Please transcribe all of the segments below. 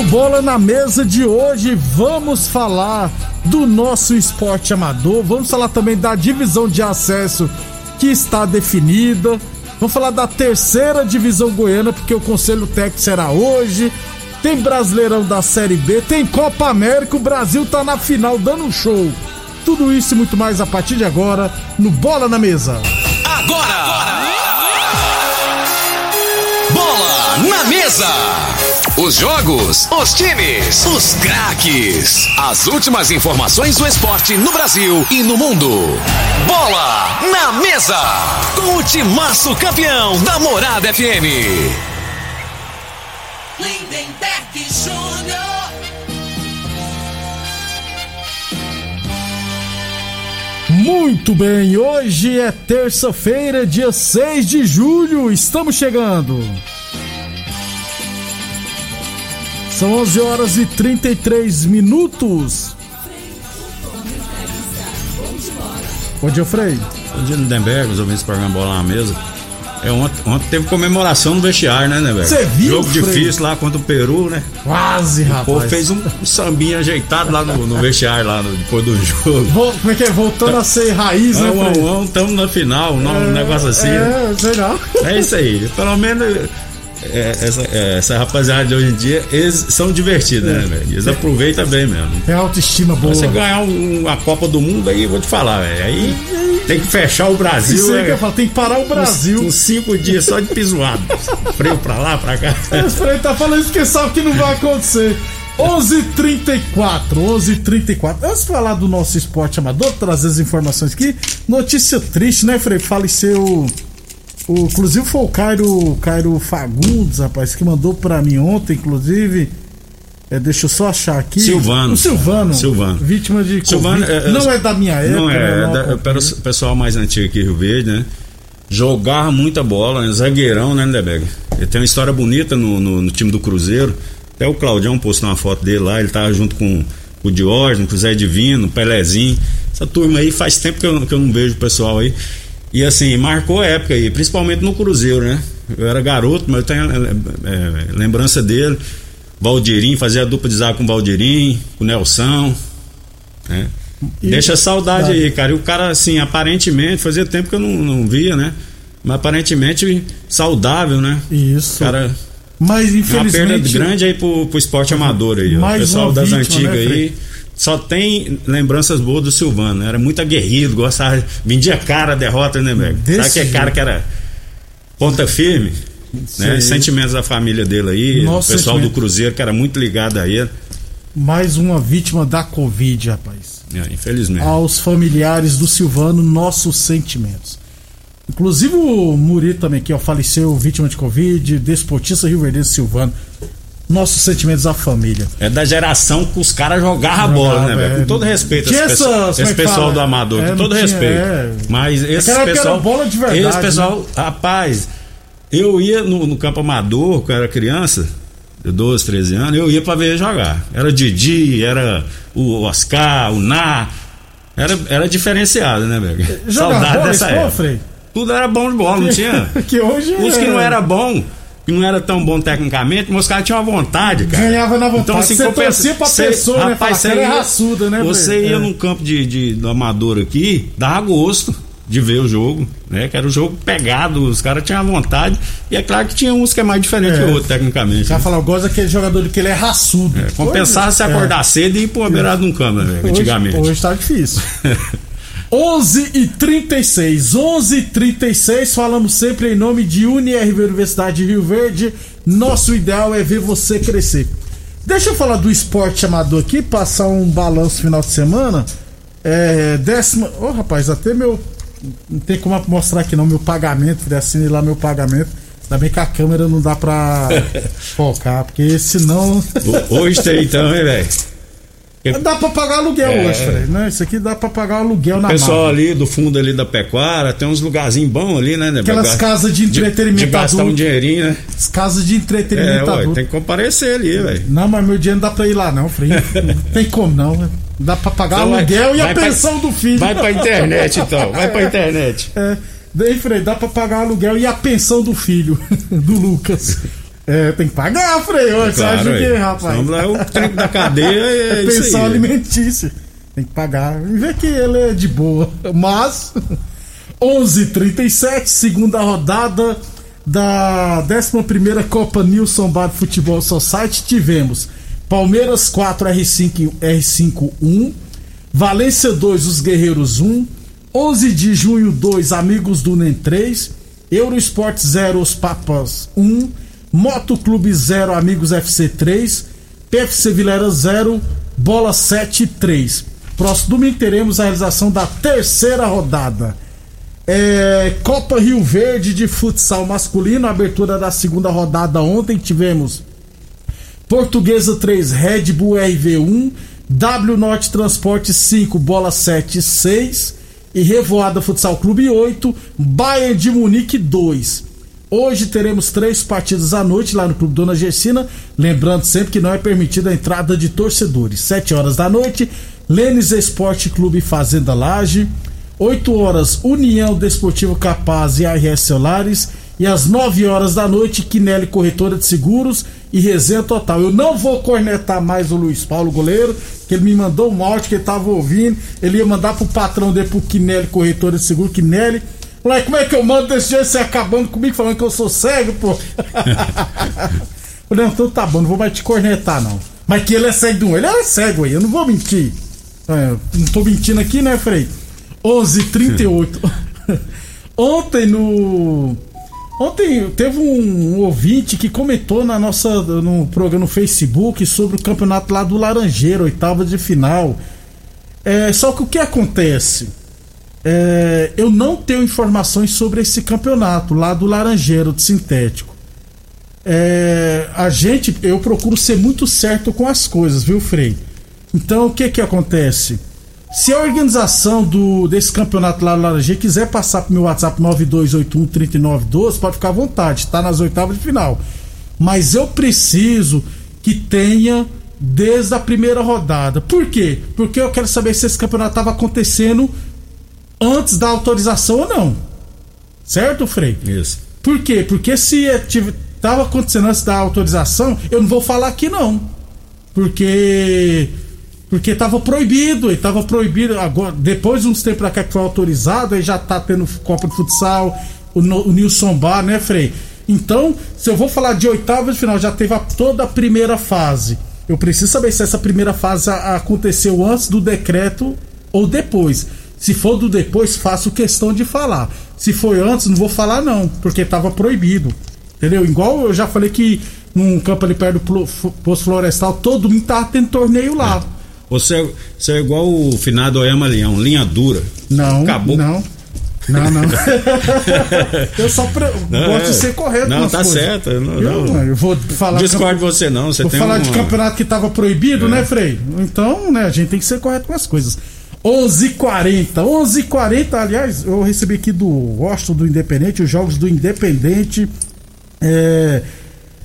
No Bola na Mesa de hoje, vamos falar do nosso esporte amador, vamos falar também da divisão de acesso que está definida. Vamos falar da terceira divisão goiana, porque o conselho técnico será hoje tem Brasileirão da Série B, tem Copa América, o Brasil tá na final dando um show. Tudo isso e muito mais a partir de agora no Bola na Mesa. Agora! agora. Bola na Mesa! Os jogos, os times, os craques. As últimas informações do esporte no Brasil e no mundo. Bola na Mesa! Com o timaço campeão da Morada FM. Lindenberg Jr. Muito bem, hoje é terça-feira, dia 6 de julho, estamos chegando. São 11 horas e 33 minutos. Bom dia, Frei. Bom dia, Lindenberg, os ouvintes do programa Bola na Mesa. É, ontem, ontem teve comemoração no vestiário, né, né, velho? Você viu? Jogo Frei? difícil lá contra o Peru, né? Quase, rapaz. O povo fez um, um sambinha ajeitado lá no, no vestiário, lá no, depois do jogo. Vol, como é que é? Voltando a ser raiz, né, Vamos, Frei? vamos, estamos na final, um negócio assim. É, sei não. É isso aí. Pelo menos é, essa, é, essa rapaziada de hoje em dia, eles são divertidos, né, velho? Eles aproveitam bem mesmo. Tem autoestima boa. Você ganhar um, uma Copa do Mundo aí, vou te falar, velho. Aí tem que fechar o Brasil. Isso aí né? que eu falo, tem que parar o Brasil. Uns, cinco dias só de pisoado. Freio pra lá, pra cá. O Frei tá falando isso que sabe que não vai acontecer. 11:34, 11:34. Antes de falar do nosso esporte amador, trazer as informações aqui. Notícia triste, né, Frei? Faleceu. O, inclusive foi o Cairo, Cairo Fagundes, rapaz, que mandou pra mim ontem, inclusive. É, deixa eu só achar aqui. Silvano. O Silvano. Silvano. Vítima de Silvano, Covid. é, não é da minha época. Não é, né, é não da, acompanho. para o pessoal mais antigo aqui, Rio Verde, né? Jogava muita bola, né? zagueirão, né, Lindeberg? Ele tem uma história bonita no, no, no time do Cruzeiro. Até o Claudião postou uma foto dele lá, ele tava junto com, com o Diógenes, com o Zé Divino, o Pelezinho. Essa turma aí faz tempo que eu, que eu não vejo o pessoal aí. E assim, marcou a época aí, principalmente no Cruzeiro, né? Eu era garoto, mas eu tenho é, é, lembrança dele. Valdirim, fazia a dupla de zaga com o Valdirim, com o Nelson. Né? E- Deixa saudade Tá. aí, cara. E o cara, assim, aparentemente, fazia tempo que eu não, não via, né? Mas aparentemente saudável, né? Isso. Cara, Mas é uma perda infelizmente. grande aí pro, pro esporte amador aí, ó. O pessoal das vítima, antigas né, aí. Só tem lembranças boas do Silvano. Era muito aguerrido, gostava, vendia cara a derrota, né, velho? Sabe que é cara que era ponta firme? Né? Sentimentos da família dele aí, Nossa, o pessoal sentimento. do Cruzeiro que era muito ligado a ele. Mais uma vítima da Covid, rapaz. É, infelizmente. Aos familiares do Silvano, nossos sentimentos. Inclusive o Muri também, que ó, faleceu vítima de Covid, desportista Rio Verde Silvano. Nossos sentimentos à família. É da geração que os caras jogavam a bola, né, velho? é. Com todo respeito esse, essa- pessoal- é esse pessoal do Amador, É, com todo tinha- respeito. é. Mas esse pessoal. bola de verdade, Esse pessoal, rapaz, eu ia no, no campo amador, quando eu era criança, de 12, 13 anos, eu ia pra ver jogar. Era Didi, era o Oscar, o Ná. Era, era diferenciado, né, velho? Saudade bola, dessa época. Tudo era bom de bola, não tinha? que hoje Os que é- não era bom, que não era tão bom tecnicamente, mas os caras tinham uma vontade, cara. Ganhava na vontade. Então, assim, Você compensa- torcia pra você- pessoa, né? rapaz, você "Aquela é ia, raçuda, né, Você Frei?" ia É. num campo de, de, do amador aqui, dava gosto. de ver o jogo, né? Que era o jogo pegado, os caras tinham vontade. E é claro que tinha uns que é mais diferente é. que o outro, tecnicamente. Já né? falar, eu gosto daquele jogador que ele é raçudo. É, compensar se acordar é. cedo e ir pra beirada de um cama, velho, antigamente. Hoje tá difícil. 11 e 36, 11 e 36, falamos sempre em nome de UniRV Universidade de Rio Verde. Nosso ideal é ver você crescer. Deixa eu falar do esporte amador aqui, passar um balanço final de semana. É, décima. Ô oh, rapaz, até meu. Não tem como mostrar aqui não, meu pagamento, assine lá meu pagamento. Ainda bem que a câmera não dá pra focar, porque senão. Hoje tem então, hein, velho? Dá pra pagar aluguel é. hoje, Fred, né? Isso aqui dá pra pagar aluguel na O pessoal marca. ali do fundo ali da pecuária, tem uns lugarzinhos bons ali, né? né Aquelas casas de entretenimento de, de gastar um dinheirinho, né? As casas de entretenimento é, ué, tem que comparecer ali, velho. Não, mas meu dinheiro não dá pra ir lá não, Fred. não tem como não, né? Dá pra pagar então aluguel vai, e a pensão pra, do filho. Vai pra internet então, vai pra internet. É, daí, Frei, dá pra pagar aluguel e a pensão do filho, do Lucas. É, tem que pagar, Frei. É claro, você acha que, rapaz? Vamos lá, o tempo da cadeia é, é pensão alimentícia. Tem que pagar. E ver que ele é de boa. Mas, 11:37 segunda rodada da 11 Copa Nilson Bar Futebol Society, tivemos Palmeiras 4, R5, R5 1, Valência 2, Os Guerreiros 1, 11 de junho 2, Amigos do NEM 3, Eurosport 0, Os Papas 1, Moto Clube 0, Amigos FC 3, PFC Vilera 0, Bola 7 3. Próximo domingo teremos a realização da terceira rodada. É, Copa Rio Verde de futsal masculino, abertura da segunda rodada ontem tivemos Portuguesa 3, Red Bull RV1, W Norte Transporte 5, Bola 7 6 e Revoada Futsal Clube 8, Bayern de Munique 2. Hoje teremos três partidas à noite lá no Clube Dona Gersina. Lembrando sempre que não é permitida a entrada de torcedores. 7 horas da noite, Lênis Esporte Clube Fazenda Laje. 8 horas, União Desportivo Capaz e ARS Celulares. E às 9 horas da noite, Quinelli Corretora de Seguros e Resenha Total. Eu não vou cornetar mais o Luiz Paulo, goleiro, que ele me mandou um áudio que ele tava ouvindo. Ele ia mandar pro patrão dele, pro Quinelli Corretora de Seguros. Quinelli Falei, como é que eu mando desse jeito você acabando comigo falando que eu sou cego, pô? Falei, então tá bom, não vou mais te cornetar, não. Mas que ele é cego de um, ele é cego aí, eu não vou mentir. É, não tô mentindo aqui, né, Frei? 11:38. Ontem no Ontem teve um, um, ouvinte que comentou na nossa no programa no Facebook sobre o campeonato lá do Laranjeiro, oitava de final. É, só que o que acontece? É, eu não tenho informações sobre esse campeonato lá do Laranjeiro de Sintético. É, a gente, eu procuro ser muito certo com as coisas, viu, Frei? Então, o que que acontece? Se a organização do, desse campeonato lá do Laranjeiro quiser passar pro meu WhatsApp 92813912, pode ficar à vontade, tá nas oitavas de final. Mas eu preciso que tenha desde a primeira rodada. Por quê? Porque eu quero saber se esse campeonato estava acontecendo antes da autorização ou não. Certo, Frei? Isso. Por quê? Porque se estava acontecendo antes da autorização, eu não vou falar aqui não. Porque porque estava proibido, estava proibido agora depois de uns tempos pra cá que foi autorizado, aí já tá tendo Copa de Futsal, o, o Nilson Bar, né, Frei? Então, se eu vou falar de oitava de final, já teve a, toda a primeira fase. Eu preciso saber se essa primeira fase aconteceu antes do decreto ou depois. Se for do depois, faço questão de falar. Se foi antes, não vou falar não, porque estava proibido. Entendeu? Igual eu já falei que num campo ali perto do Poço Florestal, todo mundo tava tendo torneio lá. É. Você, você é igual o finado Oyama Leão, linha dura. Não, Acabou. não. Não, não. eu só pre... não, gosto é. de ser correto. Não, tá coisas. certo. Não, eu, não. eu vou falar. Discordo de você, não. Você vou tem falar uma... de campeonato que tava proibido, é. né, Frei? Então, né, a gente tem que ser correto com as coisas. 11:40, 11:40. Aliás, eu recebi aqui do Washington do Independente, os jogos do Independente é,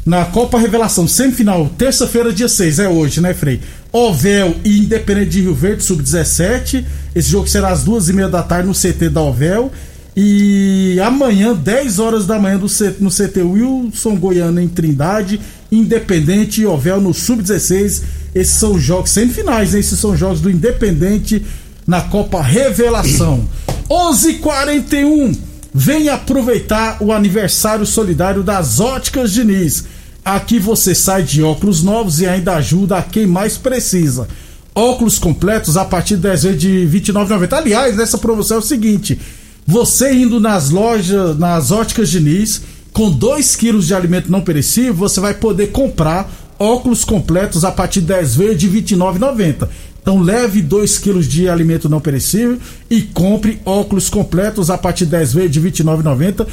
na Copa Revelação, semifinal, terça-feira, dia 6, é hoje, né, Frei? Ovel e Independente de Rio Verde, sub-17. Esse jogo será às duas e meia da tarde no CT da Ovel. E amanhã, 10 horas da manhã, no CT Wilson Goiano em Trindade, Independente e Ovel no Sub-16. Esses são os jogos semifinais, né? esses são os jogos do Independente na Copa Revelação. 11:41 Venha aproveitar o aniversário solidário das Óticas Diniz. Aqui você sai de óculos novos e ainda ajuda a quem mais precisa. Óculos completos a partir de 10 vezes de R$ 29,90. Aliás, nessa promoção é o seguinte: você indo nas lojas, nas óticas Diniz, com 2 quilos de alimento não perecível, você vai poder comprar óculos completos a partir de 10 vezes de R$ 29,90. Então leve 2 quilos de alimento não perecível e compre óculos completos a partir de 10 vezes de R$ 29,90.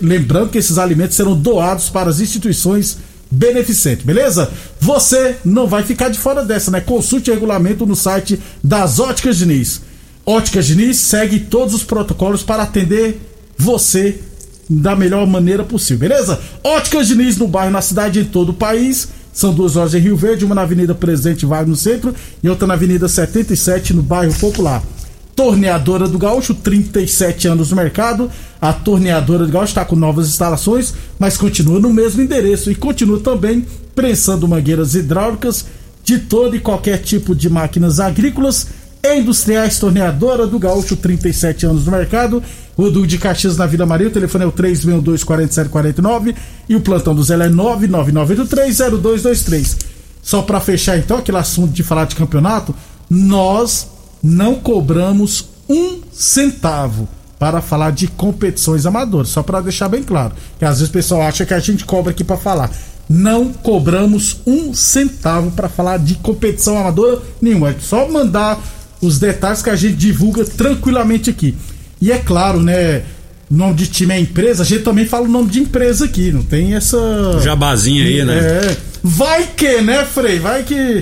Lembrando que, esses alimentos serão doados para as instituições beneficentes, beleza? Você não vai ficar de fora dessa, né? Consulte regulamento no site das Óticas Diniz. Óticas Diniz segue todos os protocolos para atender você da melhor maneira possível, beleza? Óticas Diniz no bairro, na cidade, em todo o país. São duas lojas em Rio Verde, uma na Avenida Presidente Vargas no centro e outra na Avenida 77 no bairro Popular. Torneadora do Gaúcho, 37 anos no mercado. A Torneadora do Gaúcho está com novas instalações, mas continua no mesmo endereço e continua também prensando mangueiras hidráulicas de todo e qualquer tipo de máquinas agrícolas Industriais Torneadora do Gaúcho, 37 anos no mercado. O de Caxias na Vila Maria, o telefone é o 362-4749 e o plantão do Zé é 999830223. Só para fechar então aquele assunto de falar de campeonato, nós não cobramos um centavo para falar de competições amadoras, só para deixar bem claro, que às vezes o pessoal acha que a gente cobra aqui para falar. Não cobramos um centavo para falar de competição amadora nenhuma, é só mandar os detalhes que a gente divulga tranquilamente aqui. E é claro, né? Nome de time é empresa, a gente também fala o nome de empresa aqui, não tem essa. Jabazinha aí, né? É. Vai que, né, Frei? Vai que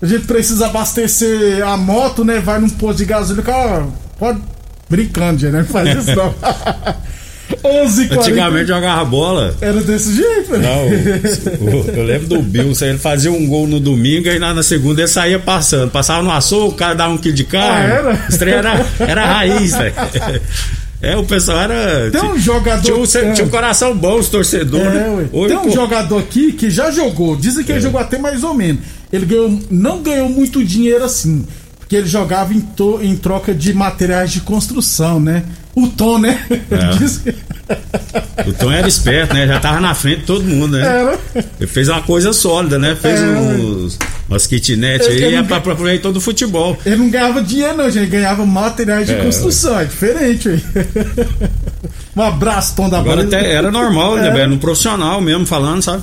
a gente precisa abastecer a moto, né? Vai num posto de gasolina, cara, pode. Brincando, gente, né? Não faz isso não. 11 Antigamente jogava bola. Era desse jeito, né? Não, eu lembro do Bill, ele fazia um gol no domingo e na, segunda ele saía passando. Passava no açougue, o cara dava um quilo de carne. Ah, era? Era, era raiz, né? É, o pessoal era. Tem um jogador. Tinha um, tinha um coração bom, os torcedores. É, né? Tem um pô... jogador aqui que já jogou. Dizem que é. ele jogou até mais ou menos. Ele ganhou, não ganhou muito dinheiro assim. Porque ele jogava em, to, em troca de materiais de construção, né? O Tom, né? É. O Tom era esperto, né? Já tava na frente de todo mundo, né? Era. Ele fez uma coisa sólida, né? Fez é. uns, umas kitnet aí e pra aproveitar todo o futebol. Ele não ganhava dinheiro, não, gente. Ele ganhava materiais de é. construção. É diferente, aí. Um abraço, Tom da Agora até era normal, né, velho? No profissional mesmo, falando, sabe?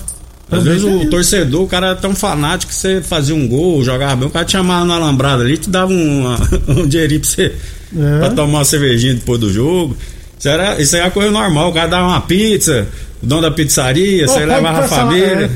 Às vezes o torcedor, o cara era tão fanático que você fazia um gol, jogava bem, o cara te chamava na alambrada ali, te dava um, um dinheirinho pra você é. pra tomar uma cervejinha depois do jogo. Isso, era, isso aí é coisa normal, o cara dava uma pizza, o dono da pizzaria, você levava a família.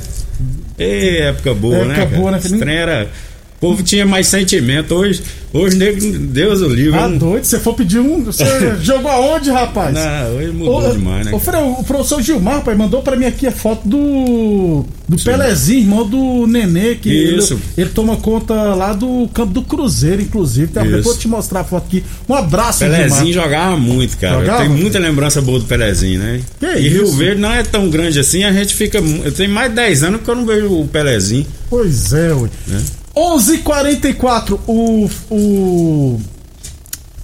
É. época boa, época né? Época boa, né? Esse era o povo tinha mais sentimento. Hoje, hoje Deus o livre. Ah, doido, você for pedir um. Você jogou aonde, rapaz? Não, hoje mudou demais, né? Ô, Frei, o professor Gilmar, rapaz, mandou pra mim aqui a foto do. Do Sim. Pelezinho, irmão do Nenê, que Isso. Ele, ele, toma conta lá do campo do Cruzeiro, inclusive. Tá, vou te mostrar a foto aqui. Um abraço, Pelezinho Gilmar. jogava muito, cara. Jogava? Tem muita lembrança boa do Pelezinho, né? Que e isso? Rio Verde não é tão grande assim, a gente fica. Eu tenho mais de 10 anos que eu não vejo o Pelezinho. Pois é, ué. É. 11:44 o o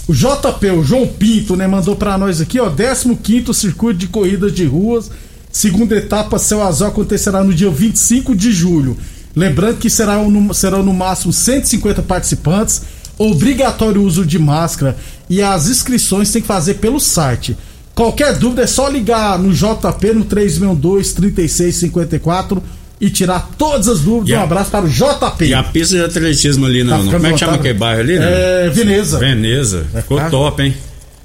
o JP, o João Pinto, né, mandou para nós aqui, ó, 15º circuito de corridas de ruas, segunda etapa Céu Azul acontecerá no dia 25 de julho. Lembrando que será no, serão no máximo 150 participantes, obrigatório uso de máscara e as inscrições tem que fazer pelo site. Qualquer dúvida é só ligar no JP no 362 3654 e tirar todas as dúvidas. um abraço para o JP. E a pista de atletismo ali, não, tá como é que chama aquele bairro ali? Né? É, Veneza. Veneza. Ficou é, top, hein?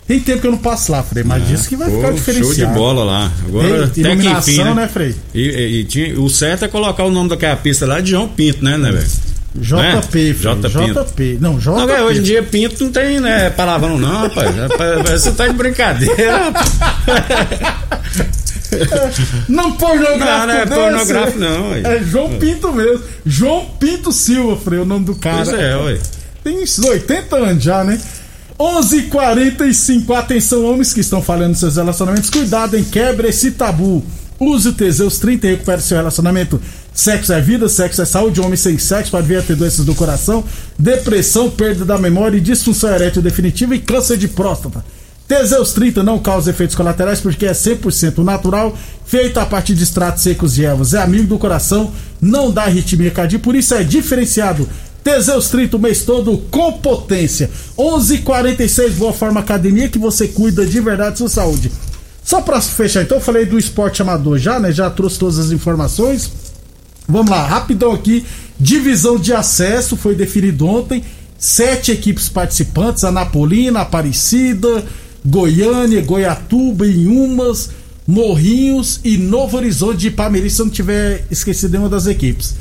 Tem tempo que eu não passo lá, Frei, mas ah, disse que vai ficar diferenciado. Show de bola lá. Agora, até iluminação, que enfim, né? né, Frei? E, e, e, tinha, o certo é colocar o nome daquela pista lá de João Pinto, né, né, velho? JP, JP. JP. Não, JP. Não, hoje em dia Pinto não tem, né, palavrão não, rapaz. Você tá de brincadeira, Não pornográfico. Não, não é pornográfico, não. Ué. É João Pinto mesmo. João Pinto Silva, Frei, o nome do cara. Pois é, ué. Tem uns 80 anos já, né? 11:45 Atenção, homens que estão falando seus relacionamentos. Cuidado, em quebra esse tabu. Use Teseus 30 e recupere seu relacionamento. Sexo é vida, sexo é saúde. Homem sem sexo pode vir a ter doenças do coração, depressão, perda da memória, disfunção erétil definitiva e câncer de próstata. Teseus 30 não causa efeitos colaterais porque é 100% natural, feito a partir de extratos secos de ervas. É amigo do coração, não dá arritmia cardíaca, por isso é diferenciado. Teseus 30 o mês todo com potência. 11:46 Boa Forma Academia que você cuida de verdade sua saúde. Só para fechar, então eu falei do esporte amador já, né? Já trouxe todas as informações. Vamos lá, rapidão aqui. Divisão de acesso foi definido ontem. Sete equipes participantes: Anapolina, Aparecida, Goiânia, Goiatuba, Inhumas, Morrinhos e Novo Horizonte de Palmeiras, se eu não tiver esquecido nenhuma das equipes.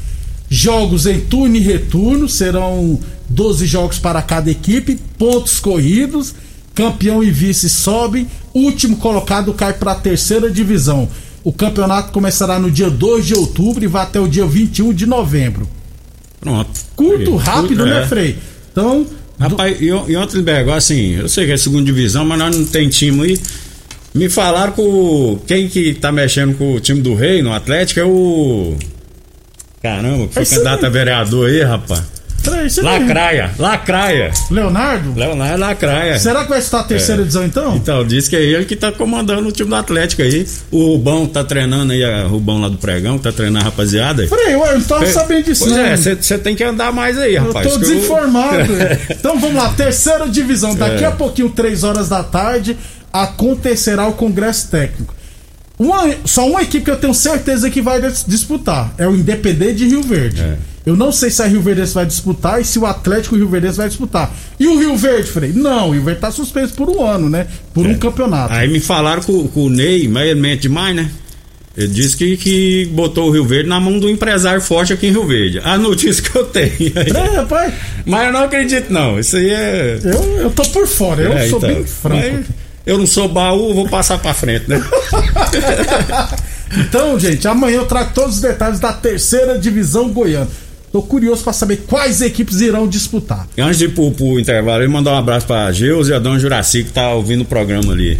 Jogos em turno e retorno, serão 12 jogos para cada equipe, pontos corridos, campeão e vice sobem, último colocado cai para a terceira divisão. O campeonato começará no dia 2 de outubro e vai até o dia 21 de novembro. Pronto. Curto, rápido, né, É. Frei? Então, Rapaz, e, e ontem, Bergo, assim, eu sei que é segunda divisão, mas nós não tem time aí. Me falaram que o, quem que tá mexendo com o time do Rei no Atlético é o. Caramba, que foi Esse candidato a vereador aí, rapaz. Peraí, você não- Lacraia, Lacraia. Leonardo? Leonardo Lacraia. Será que vai estar a terceira É. divisão então? Então, diz que é ele que tá comandando o time do Atlético aí. O Rubão tá treinando aí, a Rubão lá do Pregão, tá treinando a rapaziada aí. Ué, eu não tava sabendo disso, Pois não. é, você tem que andar mais aí, Eu rapaz. tô que desinformado. então vamos lá, terceira divisão. Daqui É. a pouquinho, 3 horas da tarde, acontecerá o Congresso Técnico. Uma- só uma equipe que eu tenho certeza que vai dis- disputar. É o Independente de Rio Verde. É. Eu não sei se a Rio Verde vai disputar e se o Atlético Rio Verde vai disputar. E o Rio Verde, Frei? Não, o Rio Verde tá suspenso por um ano, né? Por um campeonato. Aí me falaram o, que o Ney, mas ele mente demais, né? Ele disse que, que botou o Rio Verde na mão do empresário forte aqui em Rio Verde. A notícia que eu tenho. É, rapaz, Mas eu não acredito, não. Isso aí é. eu, eu tô por fora, eu é, sou então. bem franco. Mas eu não sou baú, vou passar pra frente, né? Então, gente, amanhã eu trago todos os detalhes da terceira divisão goiana. Tô curioso pra saber quais equipes irão disputar. E antes de ir pro, pro intervalo, eu mandar um abraço pra Geus e a dona Juraci que tá ouvindo o programa ali.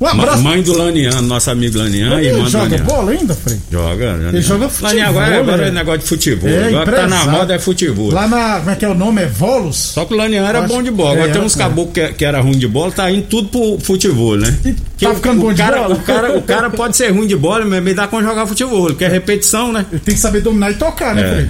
Um abraço. Mãe do Laniano, nosso amigo Laniano e Ele irmã joga Laniano. bola ainda, Frei? Joga, Laniano. joga futebol, Laniano agora, agora né? é negócio de futebol. É, agora que tá na moda é futebol. Lá na. Como é que é o nome? É Volos? Só que o Laniano era Acho- bom de bola. Agora é, tem uns é. caboclos que, que era ruim de bola, tá indo tudo pro futebol, né? E Que tá o- ficando o bom de cara, bola? O cara, o cara pode ser ruim de bola, mas me dá com jogar futebol. Ele quer repetição, né? Ele tem que saber dominar e tocar, né, É. Frei?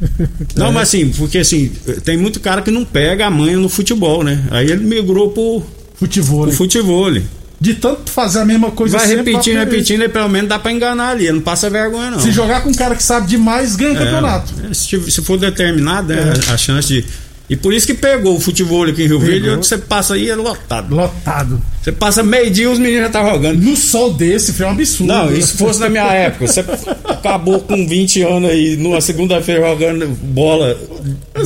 Não, mas assim, porque assim, tem muito cara que não pega a manha no futebol, né? Aí ele migrou pro, Futebol. pro futebol. De tanto fazer a mesma coisa Vai repetindo, repetindo, e pelo menos dá pra enganar ali. Não passa vergonha, não. Se jogar com um cara que sabe demais, ganha o campeonato. É, se, se for determinado, né, a chance de. E por isso que pegou o futebol aqui em Rio Verde, onde você passa aí é lotado. Lotado. Você passa meio dia os meninos já tá jogando. No sol desse, é um absurdo. Não, se fosse na minha época, você acabou com 20 anos aí, numa segunda-feira jogando bola,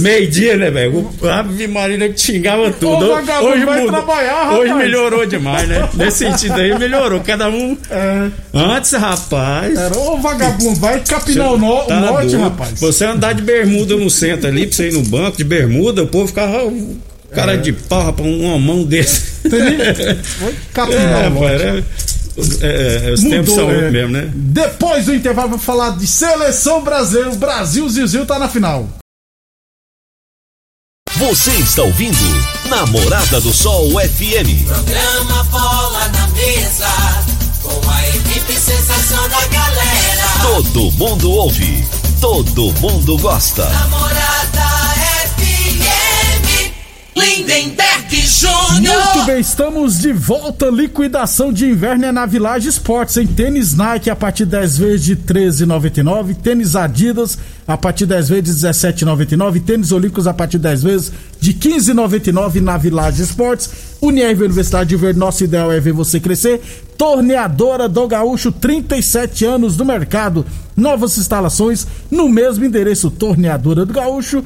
meio-dia, né, velho? A Ave Maria que xingava tudo. Vagabundo, vai trabalhar, hoje rapaz. melhorou demais, né? Nesse sentido aí melhorou. Cada um. É, Antes, rapaz. era, ô vagabundo, vai capinar o, no, o Tá norte, doido. rapaz. Você andar de bermuda no centro ali, pra você ir no banco de bermuda, o povo ficava. Cara de pau, rapaz, uma mão desse. Capinar É, o norte. era- é, é, os tempos são é. outros mesmo, né? Depois do intervalo, vou falar de seleção brasileira. O Brasil, Zizil tá na final. Você está ouvindo Namorada do Sol FM. Programa Bola na Mesa, com a equipe sensação da galera. Todo mundo ouve, todo mundo gosta. Namorada Lindenberg Muito Júnior. bem, estamos de volta. Liquidação de inverno é na Village Sports. Em tênis Nike a partir de 10 vezes de 13,99. Tênis Adidas a partir de 10 vezes de 17,99. Tênis Olímpicos a partir de 10 vezes de 15,99 na Village Sports. Unirv Universidade de Verde, nosso ideal é ver você crescer. Torneadora do Gaúcho, 37 anos no mercado. Novas instalações no mesmo endereço. Torneadora do Gaúcho.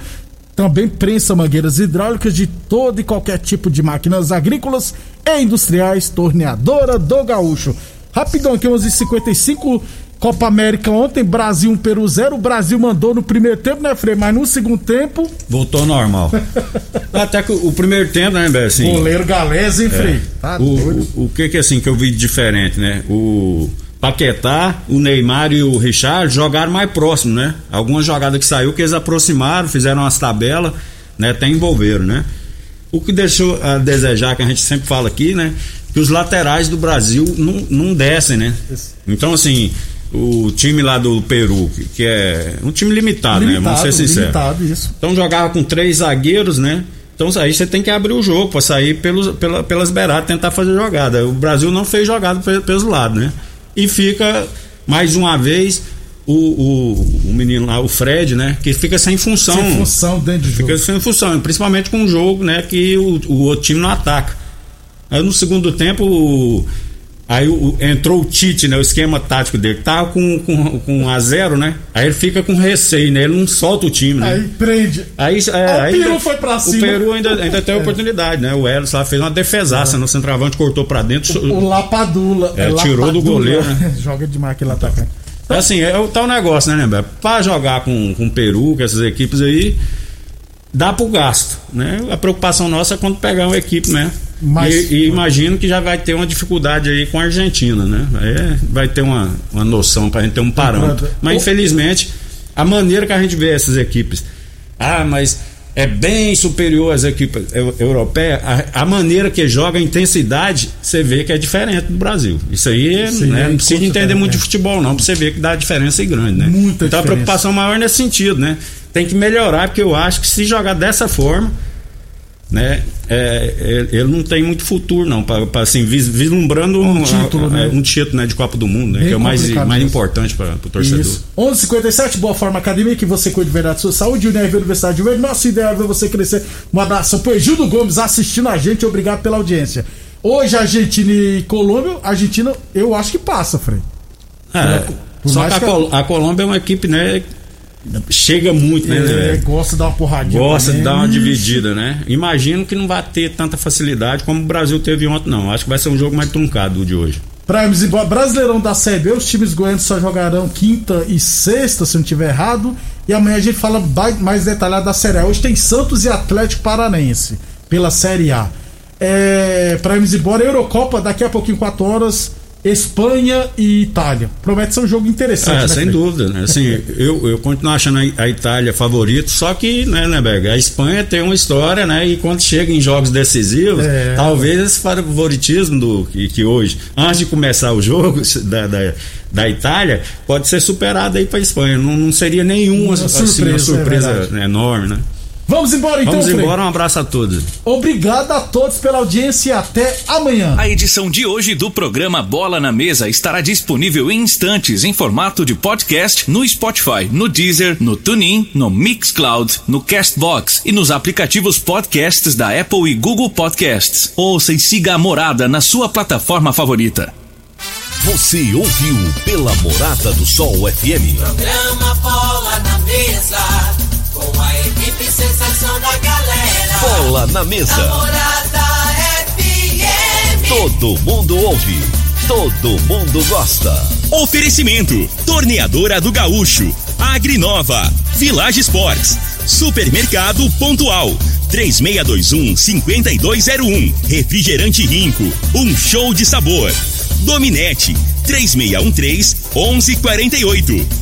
Também prensa mangueiras hidráulicas de todo e qualquer tipo de máquinas agrícolas e industriais, torneadora do Gaúcho. Rapidão aqui, 11h55, Copa América ontem, Brasil 1, Peru 0. O Brasil mandou no primeiro tempo, né, Frei? Mas no segundo tempo, Voltou normal. Até que o primeiro tempo, né, Bé, assim. goleiro Galés, hein, Frei? Tá o, doido. o, o que que assim que eu vi de diferente, né? O Paquetá, o Neymar e o Richard jogaram mais próximo, né? Algumas jogadas que saiu que eles aproximaram, fizeram umas tabelas, né? Até envolveram, né? O que deixou a desejar, que a gente sempre fala aqui, né? Que os laterais do Brasil não, não descem, né? Então, assim, o time lá do Peru, que, que é um time limitado, limitado, né? Vamos ser sinceros. Limitado, isso. Então jogava com três zagueiros, né? Então aí você tem que abrir o jogo para sair pelos, pela, pelas beiradas, tentar fazer jogada. O Brasil não fez jogada pelos lados, né? E fica mais uma vez o, o, o, menino lá, o Fred, né? Que fica sem função. Sem função dentro de Fica jogo. sem função, principalmente com um jogo, né? Que o, o outro time não ataca. Aí no segundo tempo, o, aí o, entrou o Tite, né? O esquema tático dele, tava com, com, com a zero, né? Aí ele fica com receio, né? Ele não solta o time, né? Aí prende. Aí, é, o aí Peru foi pra cima. O Peru ainda, ainda tem oportunidade, né? O Elis lá fez uma defesaça é. no centroavante, cortou pra dentro. O, o Lapadula. É, tirou Lapadula, do goleiro, né? Joga demais aquele atacante. Então, assim, é o tal negócio, né, né, Pra jogar com, com o Peru, com essas equipes aí, dá pro gasto, né? A preocupação nossa é quando pegar uma equipe, né? Mas, e, e, imagino que já vai ter uma dificuldade aí com a Argentina, né? Aí vai ter uma, uma noção para a gente ter um parâmetro. Mas infelizmente, a maneira que a gente vê essas equipes, ah, mas é bem superior às equipes europeias, a, a, maneira que joga, a intensidade, você vê que é diferente do Brasil. Isso aí Sim, né, não precisa entender muito é. de futebol, não, pra você ver que dá diferença grande, né? Muita então diferença. a preocupação maior nesse sentido, né? Tem que melhorar, porque eu acho que se jogar dessa forma né? É, é, ele não tem muito futuro não, para assim vis, vislumbrando um título, né? um título né, de Copa do Mundo, né? que é o mais, mais importante para o torcedor. Isso. 11:57 Boa Forma Academia, que você cuide de verdade da sua saúde, Univer Universidade de Verde. Nossa ideia é ver você crescer. Um abraço para Gildo Gomes assistindo a gente, obrigado pela audiência. Hoje Argentina e Colômbia, Argentina eu acho que passa, Frei. É, só que a, Col a Colômbia é uma equipe, né, chega muito, né? É, gosta de dar uma porradinha. Gosta de dar uma dividida, né? Imagino que não vai ter tanta facilidade como o Brasil teve ontem, não. Acho que vai ser um jogo mais truncado o de hoje. Primes, Brasileirão da Série B, os times goianos só jogarão quinta e sexta, se não tiver errado. E amanhã a gente fala mais detalhado da Série A. Hoje tem Santos e Atlético Paranense pela Série A. É, pra irmos embora, Eurocopa daqui a pouquinho, 4 horas. Espanha e Itália. Promete ser um jogo interessante. É, né, sem dúvida, né? Assim, eu, eu continuo achando a Itália favorito, só que, né, né, Berg, a Espanha tem uma história, né? E quando chega em jogos decisivos, é, talvez esse favoritismo do que, que, hoje, antes de começar o jogo da, da, da Itália, pode ser superado aí para a Espanha. Não, não seria nenhuma uma assim, surpresa, uma surpresa é enorme, né? Vamos embora então, Vamos embora, um abraço a todos. Obrigado a todos pela audiência e até amanhã. A edição de hoje do programa Bola na Mesa estará disponível em instantes em formato de podcast no Spotify, no Deezer, no TuneIn, no Mixcloud, no Castbox e nos aplicativos podcasts da Apple e Google Podcasts. Ouça e siga a Morada na sua plataforma favorita. Você ouviu pela Morada do Sol FM. Programa Bola na Mesa com a equipe sensação da galera. Bola na mesa. Namorada FM. Todo mundo ouve. Todo mundo gosta. Oferecimento: Torneadora do Gaúcho, Agrinova, Village Sports, Supermercado Pontual, 3621 5201, Refrigerante Rinco, um show de sabor. Dominete, 3613 1148.